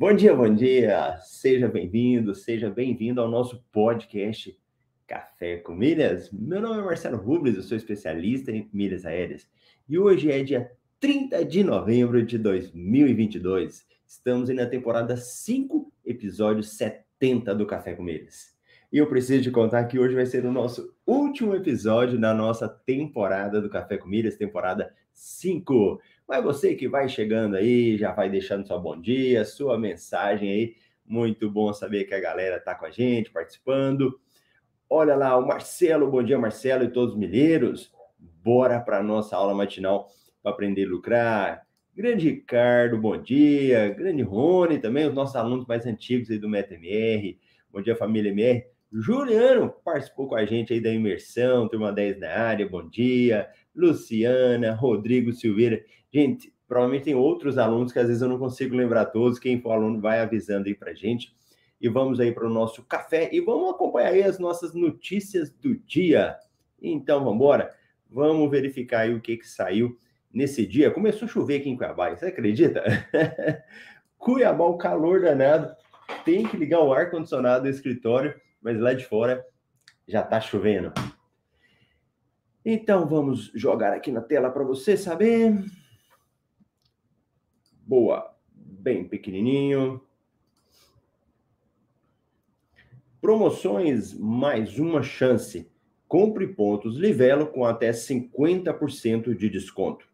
Bom dia, bom dia. Seja bem-vindo, seja bem-vindo ao nosso podcast Café com Milhas. Meu nome é Marcelo Rubles, eu sou especialista em milhas aéreas e hoje é dia 30 de novembro de 2022. Estamos aí na temporada 5, episódio 70 do Café com Milhas. E eu preciso te contar que hoje vai ser o nosso último episódio na nossa temporada do Café com Milhas, temporada 5. Mas você que vai chegando aí, já vai deixando seu bom dia, sua mensagem aí. Muito bom saber que a galera está com a gente, participando. Olha lá, o Marcelo, bom dia, Marcelo e todos os milheiros. Bora para nossa aula matinal para aprender a lucrar. Grande Ricardo, bom dia. Grande Rony também, os nossos alunos mais antigos aí do MetaMR. Bom dia, família MR. Juliano participou com a gente aí da imersão, turma 10 na área, bom dia. Luciana, Rodrigo Silveira. Gente, provavelmente tem outros alunos que às vezes eu não consigo lembrar todos. Quem for aluno vai avisando aí para gente. E vamos aí para o nosso café e vamos acompanhar aí as nossas notícias do dia. Então, vamos embora? Vamos verificar aí o que, que saiu nesse dia. Começou a chover aqui em Cuiabá, você acredita? Cuiabá, o calor danado. Tem que ligar o ar-condicionado do escritório, mas lá de fora já está chovendo. Então, vamos jogar aqui na tela para você saber. Boa, bem pequenininho. Promoções mais uma chance. Compre pontos Livelo com até 50% de desconto.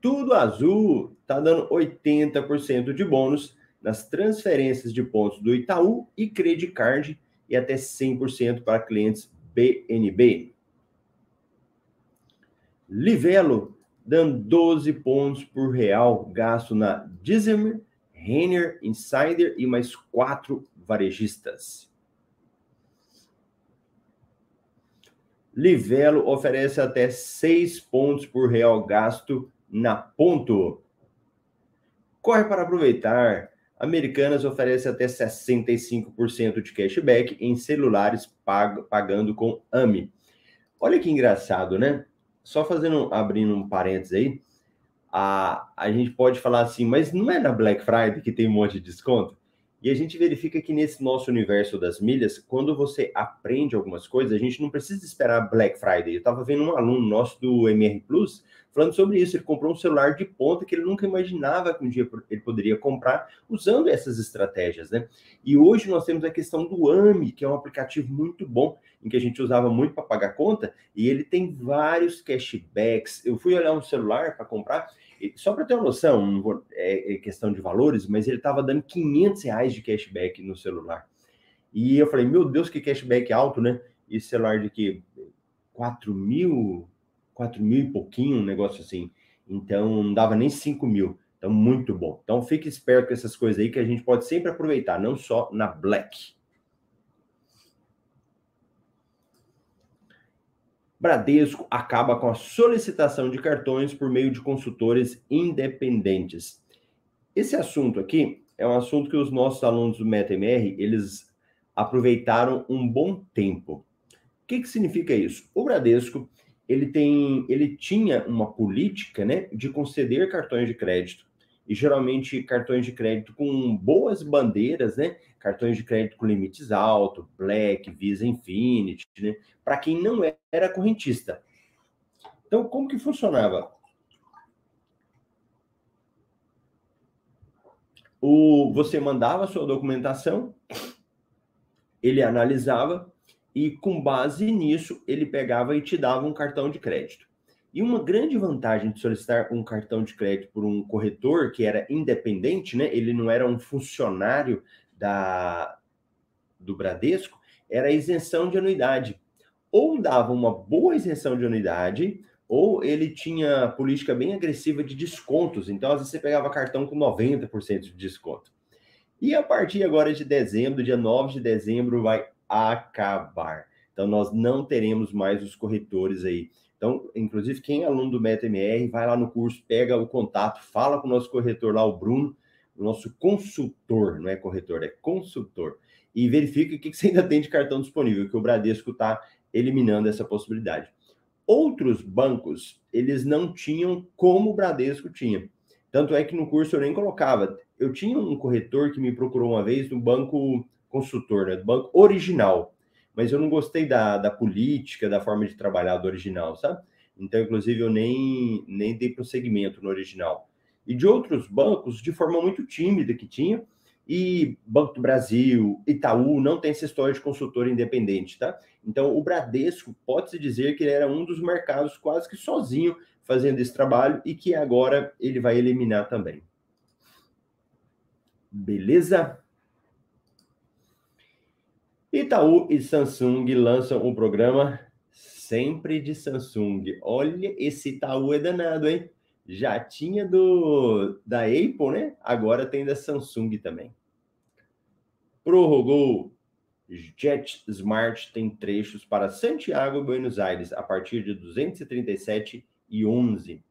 Tudo Azul está dando 80% de bônus nas transferências de pontos do Itaú e Credit Card e até 100% para clientes BNB. Livelo dando 12 pontos por real gasto na Dizemer, Renner, Insider e mais quatro varejistas. Livelo oferece até 6 pontos por real gasto na Ponto. Corre para aproveitar. Americanas oferece até 65% de cashback em celulares pag pagando com AMI. Olha que engraçado, né? só fazendo, abrindo um parênteses aí, a, a gente pode falar assim, mas não é na Black Friday que tem um monte de desconto? E a gente verifica que nesse nosso universo das milhas, quando você aprende algumas coisas, a gente não precisa esperar Black Friday. Eu estava vendo um aluno nosso do MR Plus falando sobre isso. Ele comprou um celular de ponta que ele nunca imaginava que um dia ele poderia comprar usando essas estratégias, né? E hoje nós temos a questão do AMI, que é um aplicativo muito bom, em que a gente usava muito para pagar conta, e ele tem vários cashbacks. Eu fui olhar um celular para comprar só para ter uma noção, é, é, questão de valores, mas ele estava dando 500 reais de cashback no celular. E eu falei, meu Deus, que cashback alto, né? E celular de que 4 mil, 4 mil e pouquinho, um negócio assim. Então, não dava nem 5 mil. Então, muito bom. Então, fique esperto com essas coisas aí que a gente pode sempre aproveitar, não só na Black. Bradesco acaba com a solicitação de cartões por meio de consultores independentes. Esse assunto aqui é um assunto que os nossos alunos do MetaMR, eles aproveitaram um bom tempo. O que, que significa isso? O Bradesco, ele tem, ele tinha uma política, né, de conceder cartões de crédito e geralmente cartões de crédito com boas bandeiras, né? Cartões de crédito com limites altos, Black, Visa Infinity, né? Para quem não era correntista. Então, como que funcionava? o, você mandava a sua documentação, ele analisava e, com base nisso, ele pegava e te dava um cartão de crédito. E uma grande vantagem de solicitar um cartão de crédito por um corretor que era independente, né? Ele não era um funcionário da, do Bradesco, era a isenção de anuidade. Ou dava uma boa isenção de anuidade, ou ele tinha política bem agressiva de descontos. Então, às vezes, você pegava cartão com 90% de desconto. E a partir agora de dezembro, dia 9 de dezembro, vai acabar. Então, nós não teremos mais os corretores aí. Então, inclusive, quem é aluno do MetaMR, vai lá no curso, pega o contato, fala com o nosso corretor lá, o Bruno, o nosso consultor, não é corretor, é consultor, e verifica o que você ainda tem de cartão disponível, que o Bradesco está eliminando essa possibilidade. Outros bancos, eles não tinham como o Bradesco tinha. Tanto é que no curso eu nem colocava. Eu tinha um corretor que me procurou uma vez no banco consultor, né, do banco original, mas eu não gostei da, da política, da forma de trabalhar do original, sabe? Então, inclusive, eu nem, nem dei prosseguimento no original. E de outros bancos, de forma muito tímida que tinha, e Banco do Brasil, Itaú, não tem essa história de consultor independente, tá? Então, o Bradesco pode-se dizer que ele era um dos mercados quase que sozinho fazendo esse trabalho e que agora ele vai eliminar também. Beleza? Itaú e Samsung lançam um programa sempre de Samsung. Olha, esse Itaú é danado, hein? Já tinha do da Apple, né? Agora tem da Samsung também prorrogou Jet Smart tem trechos para Santiago e Buenos Aires a partir de 237 e 11.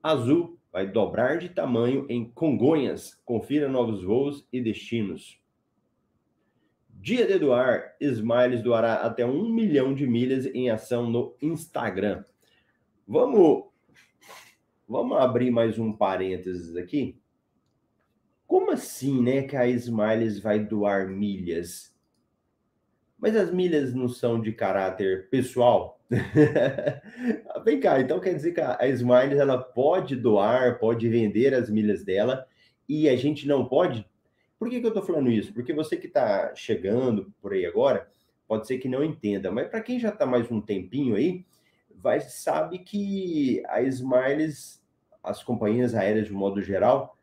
Azul vai dobrar de tamanho em Congonhas. Confira novos voos e destinos. Dia de doar, Smiles doará até um milhão de milhas em ação no Instagram. Vamos, vamos abrir mais um parênteses aqui. Como assim, né, que a Smiles vai doar milhas? Mas as milhas não são de caráter pessoal? Vem cá, então quer dizer que a Smiles ela pode doar, pode vender as milhas dela e a gente não pode? Por que, que eu estou falando isso? Porque você que está chegando por aí agora, pode ser que não entenda, mas para quem já está mais um tempinho aí, vai sabe que a Smiles, as companhias aéreas de modo geral,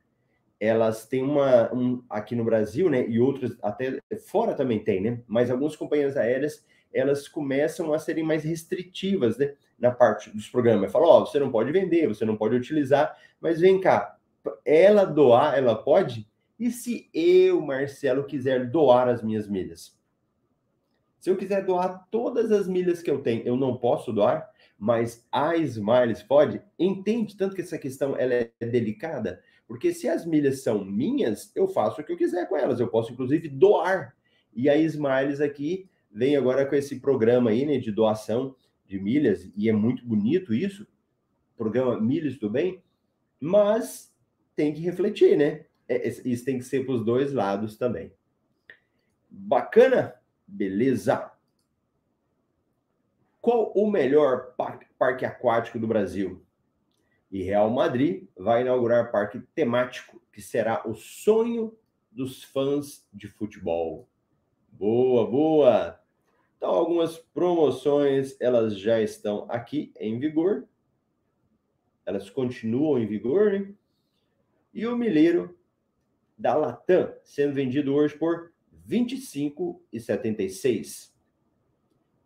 elas têm uma um, aqui no Brasil, né, e outras até fora também tem, né? Mas algumas companhias aéreas elas começam a serem mais restritivas, né, na parte dos programas. Fala, ó, oh, você não pode vender, você não pode utilizar, mas vem cá, ela doar, ela pode? E se eu, Marcelo, quiser doar as minhas milhas? Se eu quiser doar todas as milhas que eu tenho, eu não posso doar, mas a Smiles pode? Entende tanto que essa questão ela é delicada? Porque se as milhas são minhas, eu faço o que eu quiser com elas. Eu posso, inclusive, doar. E a Smiles aqui vem agora com esse programa aí, né, de doação de milhas, e é muito bonito isso, programa Milhas do Bem, mas tem que refletir, né? É, isso tem que ser para os dois lados também. Bacana? Beleza. Qual o melhor parque aquático do Brasil? E Real Madrid vai inaugurar parque temático, que será o sonho dos fãs de futebol. Boa, boa! Então, algumas promoções, elas já estão aqui em vigor. Elas continuam em vigor, né? E o milheiro da Latam sendo vendido hoje por R$ 25,76.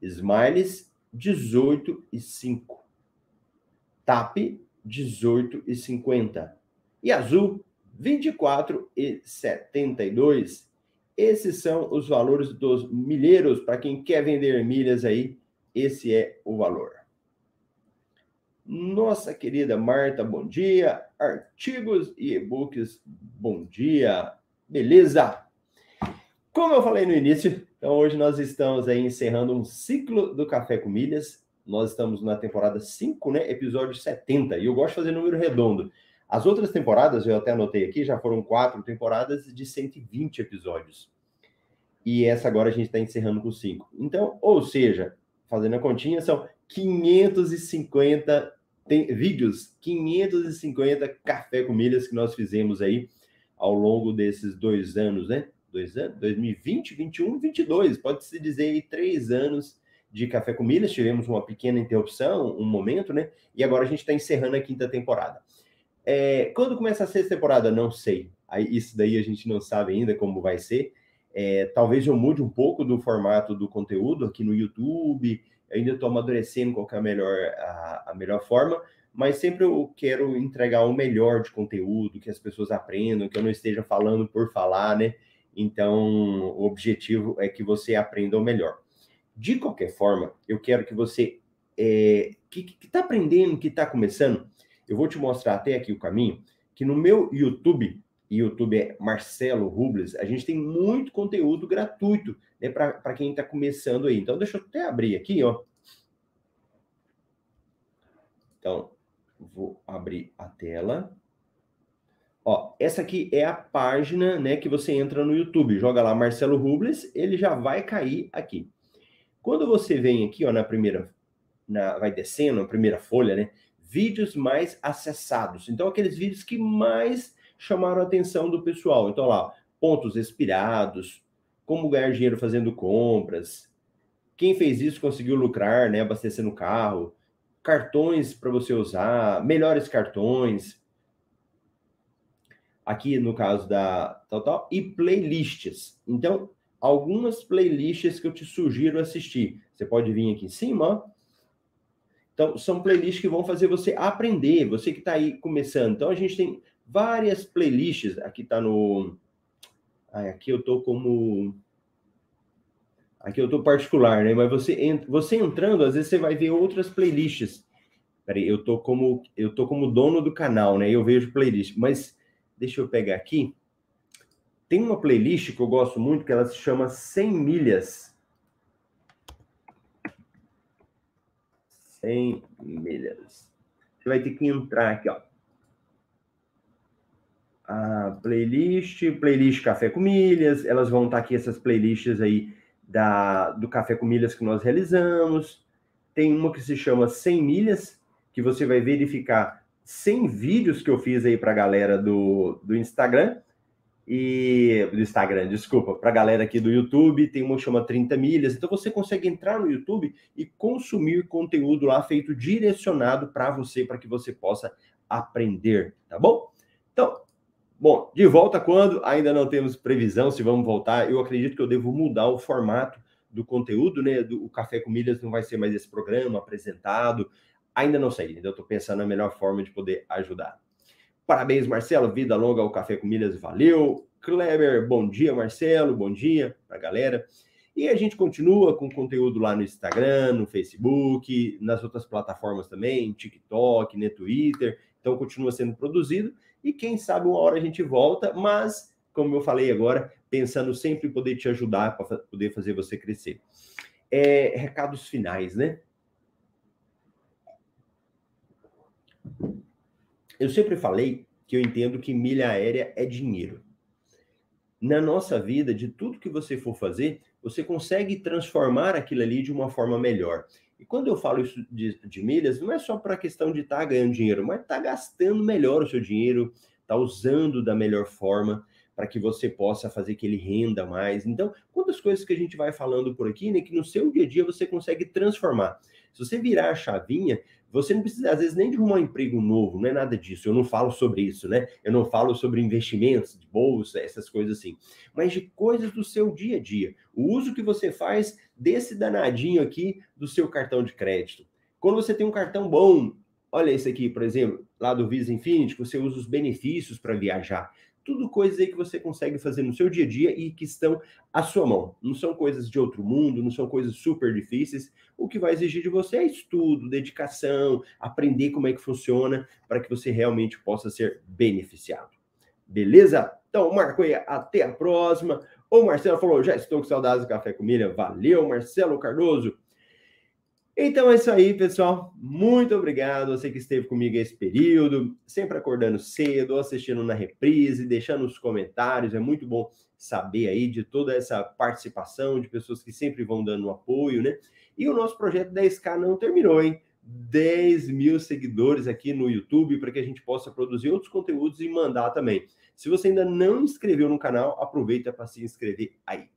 Smiles, 18,5. TAP, 18,50. E azul, 24,72. Esses são os valores dos milheiros para quem quer vender milhas aí. Esse é o valor. Nossa querida Marta, bom dia. Artigos e e-books, bom dia. Beleza? Como eu falei no início, então hoje nós estamos aí encerrando um ciclo do Café com Milhas. Nós estamos na temporada 5, né? Episódio 70. E eu gosto de fazer número redondo. As outras temporadas, eu até anotei aqui, já foram quatro temporadas de 120 episódios. E essa agora a gente está encerrando com cinco. Então, ou seja, fazendo a continha, são 550 tem, vídeos, 550 café com milhas que nós fizemos aí ao longo desses dois anos, né? Dois anos, 2020, 21, 22, pode-se dizer aí três anos de Café com Milhas. Tivemos uma pequena interrupção, um momento, né? E agora a gente está encerrando a quinta temporada. É, quando começa a sexta temporada, não sei. Aí, isso daí a gente não sabe ainda como vai ser. É, talvez eu mude um pouco do formato do conteúdo aqui no YouTube. Eu ainda estou amadurecendo qual é a melhor, a, a, melhor forma, mas sempre eu quero entregar o melhor de conteúdo, que as pessoas aprendam, que eu não esteja falando por falar, né? Então, o objetivo é que você aprenda o melhor. De qualquer forma, eu quero que você é, que está aprendendo, que está começando, eu vou te mostrar até aqui o caminho, que no meu YouTube, YouTube é Marcelo Rubles, a gente tem muito conteúdo gratuito né, para quem está começando aí. Então, deixa eu até abrir aqui, ó. Então, vou abrir a tela. Ó, essa aqui é a página, né, que você entra no YouTube. Joga lá Marcelo Rubles, ele já vai cair aqui. Quando você vem aqui, ó, na primeira, na, vai descendo, na primeira folha, né, vídeos mais acessados. Então, aqueles vídeos que mais chamaram a atenção do pessoal. Então, lá, pontos expirados, como ganhar dinheiro fazendo compras, quem fez isso conseguiu lucrar, né, abastecendo o carro, cartões para você usar, melhores cartões. Aqui no caso da tal, tal, e playlists. Então, algumas playlists que eu te sugiro assistir. Você pode vir aqui em cima. Então, são playlists que vão fazer você aprender, você que está aí começando. Então, a gente tem várias playlists. Aqui está no. Ah, aqui eu estou como. Aqui eu estou particular, né? Mas você, você entrando, às vezes você vai ver outras playlists. Peraí, eu tô como eu tô como dono do canal, né? Eu vejo playlist, mas deixa eu pegar aqui. Tem uma playlist que eu gosto muito que ela se chama 100 milhas. 100 milhas. Você vai ter que entrar aqui, ó a playlist, playlist Café com Milhas, elas vão estar aqui, essas playlists aí da, do Café com Milhas que nós realizamos. Tem uma que se chama 100 milhas, que você vai verificar 100 vídeos que eu fiz aí para a galera do, do Instagram, e do Instagram, desculpa, para a galera aqui do YouTube, tem uma que chama 30 milhas. Então você consegue entrar no YouTube e consumir conteúdo lá feito direcionado para você, para que você possa aprender, tá bom? Então, Bom, de volta quando? Ainda não temos previsão se vamos voltar. Eu acredito que eu devo mudar o formato do conteúdo, né? Do, o Café com Milhas não vai ser mais esse programa apresentado. Ainda não sei, ainda estou pensando na melhor forma de poder ajudar. Parabéns, Marcelo. Vida longa ao Café com Milhas, valeu. Kleber, bom dia, Marcelo. Bom dia para a galera. E a gente continua com conteúdo lá no Instagram, no Facebook, nas outras plataformas também, TikTok, né, Twitter. Então continua sendo produzido e quem sabe uma hora a gente volta, mas, como eu falei agora, pensando sempre em poder te ajudar para poder fazer você crescer. É, recados finais, né? Eu sempre falei que eu entendo que milha aérea é dinheiro. Na nossa vida, de tudo que você for fazer, você consegue transformar aquilo ali de uma forma melhor. E quando eu falo isso de, de milhas, não é só para a questão de estar tá ganhando dinheiro, mas estar tá gastando melhor o seu dinheiro, estar tá usando da melhor forma para que você possa fazer que ele renda mais. Então, quantas coisas que a gente vai falando por aqui, né, que no seu dia a dia você consegue transformar. Se você virar a chavinha, você não precisa, às vezes, nem de um emprego novo, não é nada disso. Eu não falo sobre isso, né? Eu não falo sobre investimentos de bolsa, essas coisas assim. Mas de coisas do seu dia a dia. O uso que você faz desse danadinho aqui do seu cartão de crédito. Quando você tem um cartão bom, olha esse aqui, por exemplo, lá do Visa Infinity, você usa os benefícios para viajar. Tudo coisas aí que você consegue fazer no seu dia a dia e que estão à sua mão. Não são coisas de outro mundo, não são coisas super difíceis. O que vai exigir de você é estudo, dedicação, aprender como é que funciona para que você realmente possa ser beneficiado. Beleza? Então, Marco até a próxima. O Marcelo falou: já estou com saudades do Café com Milha. Valeu, Marcelo Cardoso. Então é isso aí, pessoal. Muito obrigado. Você que esteve comigo esse período, sempre acordando cedo, assistindo na reprise, deixando os comentários. É muito bom saber aí de toda essa participação de pessoas que sempre vão dando apoio, né? E o nosso projeto 10K não terminou, hein? 10 mil seguidores aqui no YouTube para que a gente possa produzir outros conteúdos e mandar também. Se você ainda não inscreveu no canal, aproveita para se inscrever aí.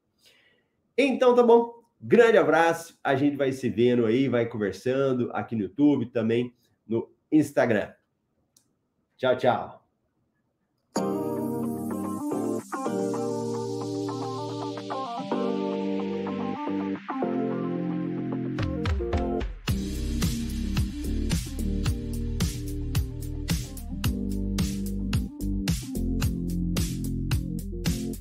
Então tá bom. Grande abraço. A gente vai se vendo aí, vai conversando aqui no YouTube, também no Instagram. Tchau, tchau.